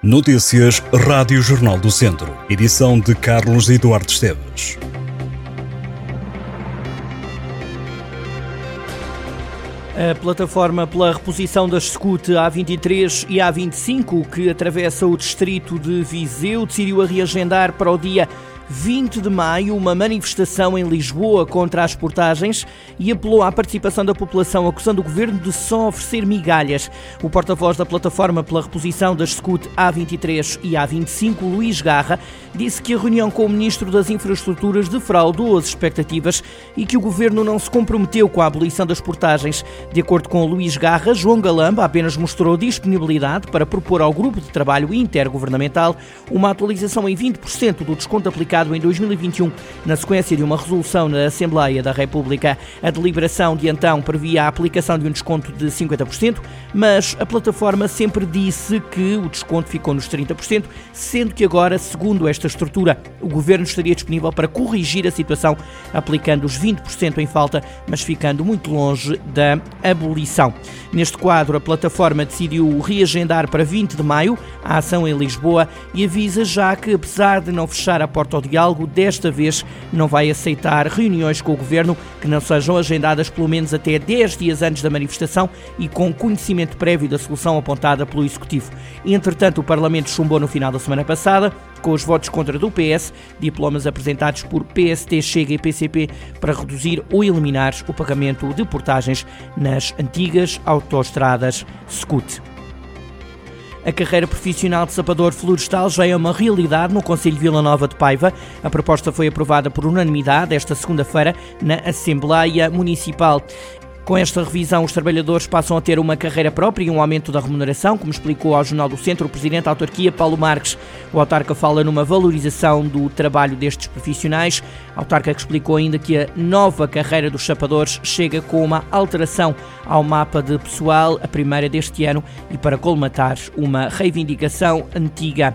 Notícias Rádio Jornal do Centro. Edição de Carlos Eduardo Esteves. A plataforma pela reposição das SCUT A23 e A25, que atravessa o distrito de Viseu, decidiu a reagendar para o dia 20 de maio, uma manifestação em Lisboa contra as portagens e apelou à participação da população, acusando o governo de só oferecer migalhas. O porta-voz da plataforma pela reposição das SCUT A23 e A25, Luís Garra, disse que a reunião com o ministro das Infraestruturas defraudou as expectativas e que o governo não se comprometeu com a abolição das portagens. De acordo com Luís Garra, João Galamba apenas mostrou disponibilidade para propor ao grupo de trabalho intergovernamental uma atualização em 20% do desconto aplicado em 2021 na sequência de uma resolução na Assembleia da República. A deliberação de então previa a aplicação de um desconto de 50%, mas a plataforma sempre disse que o desconto ficou nos 30%, sendo que agora, segundo esta estrutura, o governo estaria disponível para corrigir a situação, aplicando os 20% em falta, mas ficando muito longe da abolição. Neste quadro, a plataforma decidiu reagendar para 20 de maio a ação em Lisboa e avisa já que, apesar de não fechar a porta ao diálogo, desta vez não vai aceitar reuniões com o governo que não sejam agendadas pelo menos até 10 dias antes da manifestação e com conhecimento prévio da solução apontada pelo Executivo. Entretanto, o Parlamento chumbou no final da semana passada, com os votos contra do PS, diplomas apresentados por PST, Chega e PCP para reduzir ou eliminar o pagamento de portagens nas antigas autoestradas SCUT. A carreira profissional de sapador florestal já é uma realidade no Conselho de Vila Nova de Paiva. A proposta foi aprovada por unanimidade esta segunda-feira na Assembleia Municipal. Com esta revisão, os trabalhadores passam a ter uma carreira própria e um aumento da remuneração, como explicou ao Jornal do Centro o Presidente da Autarquia, Paulo Marques. O autarca fala numa valorização do trabalho destes profissionais. A autarca explicou ainda que a nova carreira dos chapadores chega com uma alteração ao mapa de pessoal, a primeira deste ano, e para colmatar uma reivindicação antiga.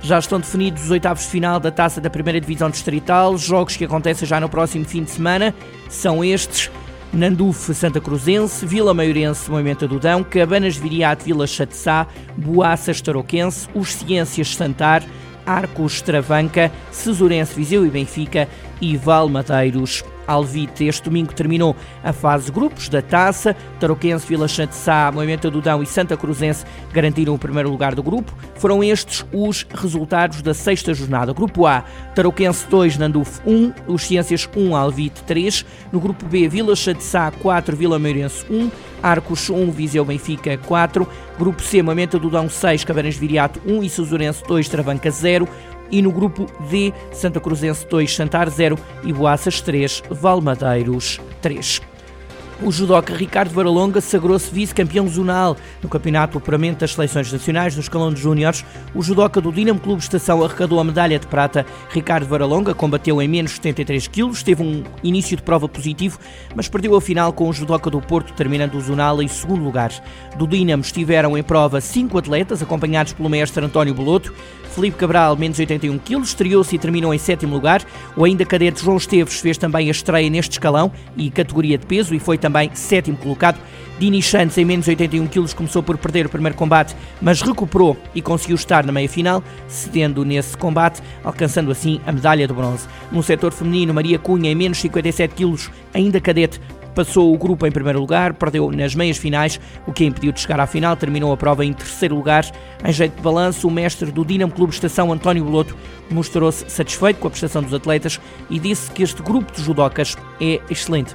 Já estão definidos os oitavos de final da taça da primeira divisão distrital, jogos que acontecem já no próximo fim de semana. São estes. Nandufe Santa Cruzense, Vila Maiorense Moimenta do Dão, Cabanas Viriato Vila Chatessá, Boaças Tarouquense, Os Ciências Santar, Arcos Travanca, Cesurense Viseu e Benfica e Valmadeiros Alvite. Este domingo terminou a fase grupos da Taça. Tarouquense, Vila Chante Sá, Moimenta do Dão e Santa Cruzense garantiram o primeiro lugar do grupo. Foram estes os resultados da sexta jornada. Grupo A, Tarouquense 2, Nanduf 1, Os Ciências 1, Alvite 3. No grupo B, Vila Chante Sá 4, Vila Meirense 1, Arcos 1, Viseu Benfica 4. Grupo C, Moimenta do Dão 6, Cabanas Viriato 1 e Suzurense 2, Travanca 0 e no grupo D, Santa Cruzense 2, Santar 0 e Boaças 3, Valmadeiros 3. O judoca Ricardo Varalonga sagrou-se vice-campeão zonal no Campeonato Apuramento das Seleções Nacionais no escalão de júniores. O judoca do Dinamo Clube Estação arrecadou a medalha de prata. Ricardo Varalonga combateu em menos 73 quilos, teve um início de prova positivo, mas perdeu a final com o judoca do Porto, terminando o zonal em segundo lugar. Do Dinamo estiveram em prova cinco atletas, acompanhados pelo mestre António Boloto. Felipe Cabral, menos 81 quilos, estreou-se e terminou em sétimo lugar. O ainda cadete João Esteves fez também a estreia neste escalão e categoria de peso e foi também sétimo colocado. Dini Santos, em menos 81 quilos, começou por perder o primeiro combate, mas recuperou e conseguiu estar na meia-final, cedendo nesse combate, alcançando assim a medalha de bronze. No setor feminino, Maria Cunha, em menos 57 quilos, ainda cadete, passou o grupo em primeiro lugar, perdeu nas meias finais, o que a impediu de chegar à final, terminou a prova em terceiro lugar. Em jeito de balanço, o mestre do Dinamo Clube Estação, António Boloto, mostrou-se satisfeito com a prestação dos atletas e disse que este grupo de judocas é excelente.